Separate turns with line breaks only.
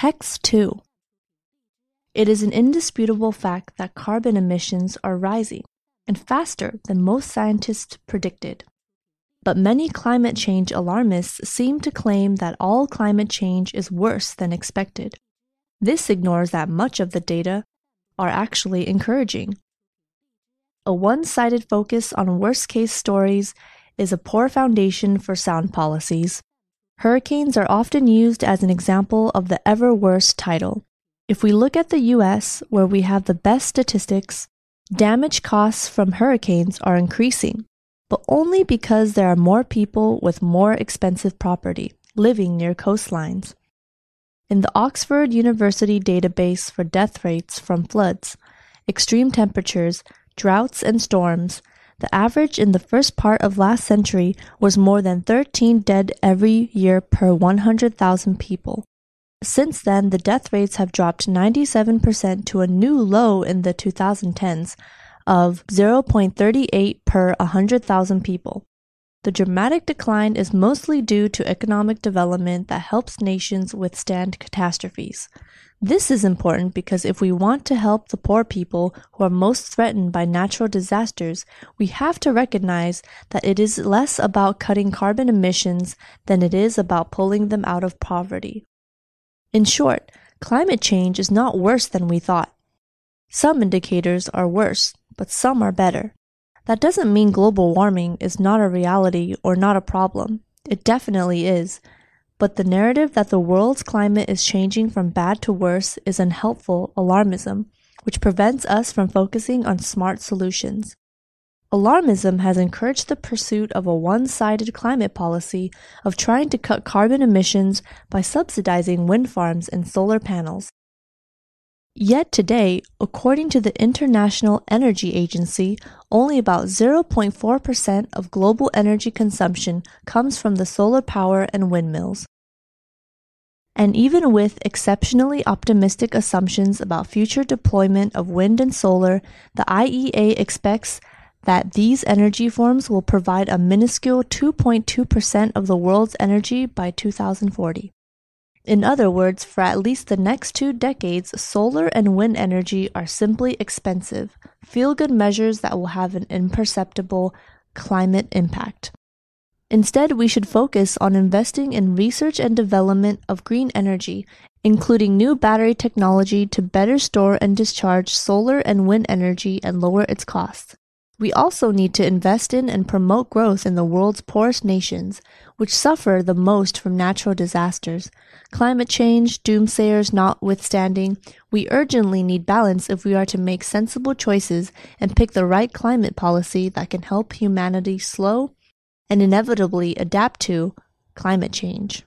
protects too. It is an indisputable fact that carbon emissions are rising, and faster than most scientists predicted. But many climate change alarmists seem to claim that all climate change is worse than expected. This ignores that much of the data are actually encouraging. A one sided focus on worst case stories is a poor foundation for sound policies. Hurricanes are often used as an example of the ever worse title. If we look at the US, where we have the best statistics, damage costs from hurricanes are increasing but only because there are more people with more expensive property living near coastlines. In the Oxford University database for death rates from floods, extreme temperatures, droughts, and storms, the average in the first part of last century was more than 13 dead every year per 100,000 people. Since then, the death rates have dropped 97% to a new low in the 2010s, of 0.38 per 100,000 people. The dramatic decline is mostly due to economic development that helps nations withstand catastrophes. This is important because if we want to help the poor people who are most threatened by natural disasters, we have to recognize that it is less about cutting carbon emissions than it is about pulling them out of poverty. In short, climate change is not worse than we thought. Some indicators are worse, but some are better. That doesn't mean global warming is not a reality or not a problem. It definitely is. But the narrative that the world's climate is changing from bad to worse is unhelpful alarmism, which prevents us from focusing on smart solutions. Alarmism has encouraged the pursuit of a one sided climate policy of trying to cut carbon emissions by subsidizing wind farms and solar panels. Yet today, according to the International Energy Agency, only about 0.4% of global energy consumption comes from the solar power and windmills. And even with exceptionally optimistic assumptions about future deployment of wind and solar, the IEA expects that these energy forms will provide a minuscule 2.2% of the world's energy by 2040. In other words, for at least the next two decades, solar and wind energy are simply expensive, feel good measures that will have an imperceptible climate impact. Instead, we should focus on investing in research and development of green energy, including new battery technology to better store and discharge solar and wind energy and lower its costs. We also need to invest in and promote growth in the world's poorest nations, which suffer the most from natural disasters. Climate change, doomsayers notwithstanding, we urgently need balance if we are to make sensible choices and pick the right climate policy that can help humanity slow and inevitably adapt to climate change.